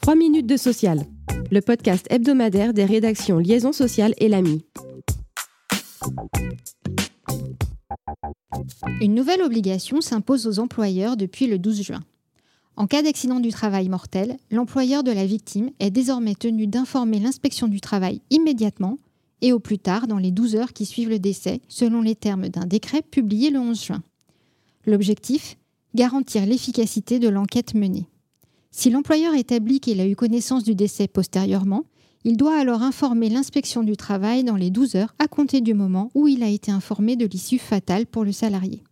3 minutes de social, le podcast hebdomadaire des rédactions Liaison sociale et l'AMI. Une nouvelle obligation s'impose aux employeurs depuis le 12 juin. En cas d'accident du travail mortel, l'employeur de la victime est désormais tenu d'informer l'inspection du travail immédiatement et au plus tard dans les 12 heures qui suivent le décès, selon les termes d'un décret publié le 11 juin. L'objectif Garantir l'efficacité de l'enquête menée. Si l'employeur établit qu'il a eu connaissance du décès postérieurement, il doit alors informer l'inspection du travail dans les 12 heures à compter du moment où il a été informé de l'issue fatale pour le salarié.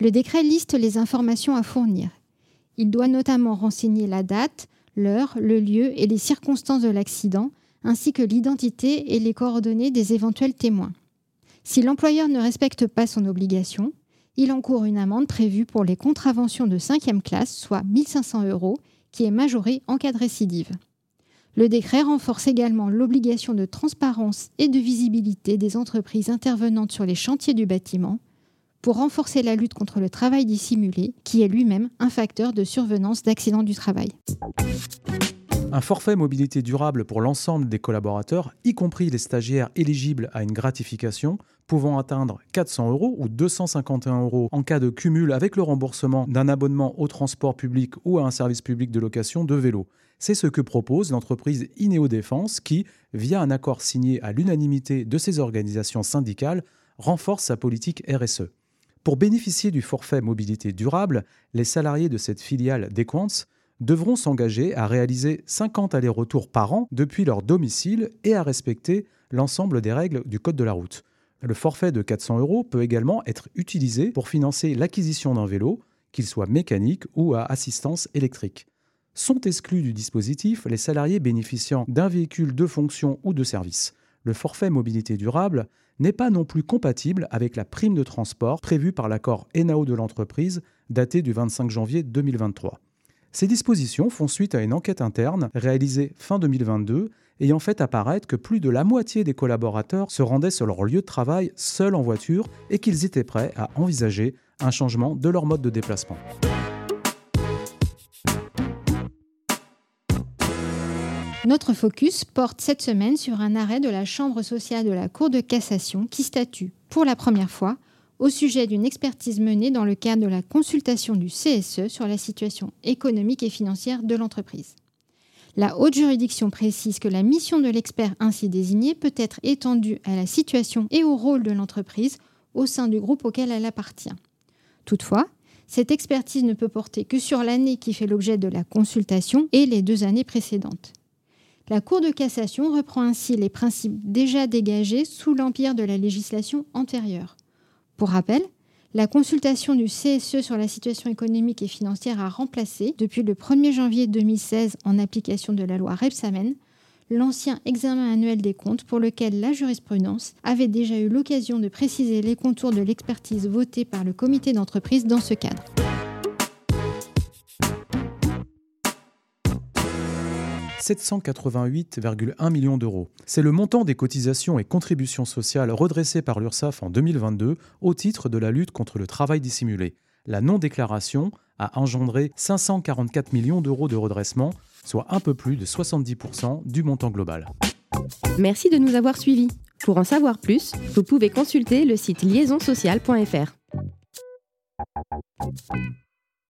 Le décret liste les informations à fournir. Il doit notamment renseigner la date, l'heure, le lieu et les circonstances de l'accident, ainsi que l'identité et les coordonnées des éventuels témoins. Si l'employeur ne respecte pas son obligation, il encourt une amende prévue pour les contraventions de 5e classe, soit 1500 euros, qui est majorée en cas de récidive. Le décret renforce également l'obligation de transparence et de visibilité des entreprises intervenantes sur les chantiers du bâtiment pour renforcer la lutte contre le travail dissimulé, qui est lui-même un facteur de survenance d'accidents du travail. Un forfait mobilité durable pour l'ensemble des collaborateurs, y compris les stagiaires éligibles à une gratification, pouvant atteindre 400 euros ou 251 euros en cas de cumul avec le remboursement d'un abonnement au transport public ou à un service public de location de vélo. C'est ce que propose l'entreprise Inéo Défense qui, via un accord signé à l'unanimité de ses organisations syndicales, renforce sa politique RSE. Pour bénéficier du forfait mobilité durable, les salariés de cette filiale d'Equance devront s'engager à réaliser 50 allers-retours par an depuis leur domicile et à respecter l'ensemble des règles du Code de la route. Le forfait de 400 euros peut également être utilisé pour financer l'acquisition d'un vélo, qu'il soit mécanique ou à assistance électrique. Sont exclus du dispositif les salariés bénéficiant d'un véhicule de fonction ou de service. Le forfait mobilité durable n'est pas non plus compatible avec la prime de transport prévue par l'accord ENAO de l'entreprise daté du 25 janvier 2023. Ces dispositions font suite à une enquête interne réalisée fin 2022 ayant fait apparaître que plus de la moitié des collaborateurs se rendaient sur leur lieu de travail seuls en voiture et qu'ils étaient prêts à envisager un changement de leur mode de déplacement. Notre focus porte cette semaine sur un arrêt de la Chambre sociale de la Cour de cassation qui statue, pour la première fois, au sujet d'une expertise menée dans le cadre de la consultation du CSE sur la situation économique et financière de l'entreprise. La haute juridiction précise que la mission de l'expert ainsi désigné peut être étendue à la situation et au rôle de l'entreprise au sein du groupe auquel elle appartient. Toutefois, cette expertise ne peut porter que sur l'année qui fait l'objet de la consultation et les deux années précédentes. La Cour de cassation reprend ainsi les principes déjà dégagés sous l'empire de la législation antérieure. Pour rappel, la consultation du CSE sur la situation économique et financière a remplacé, depuis le 1er janvier 2016 en application de la loi Repsamen, l'ancien examen annuel des comptes pour lequel la jurisprudence avait déjà eu l'occasion de préciser les contours de l'expertise votée par le comité d'entreprise dans ce cadre. 788,1 millions d'euros. C'est le montant des cotisations et contributions sociales redressées par l'URSSAF en 2022 au titre de la lutte contre le travail dissimulé. La non-déclaration a engendré 544 millions d'euros de redressement, soit un peu plus de 70% du montant global. Merci de nous avoir suivis. Pour en savoir plus, vous pouvez consulter le site liaisonsocial.fr.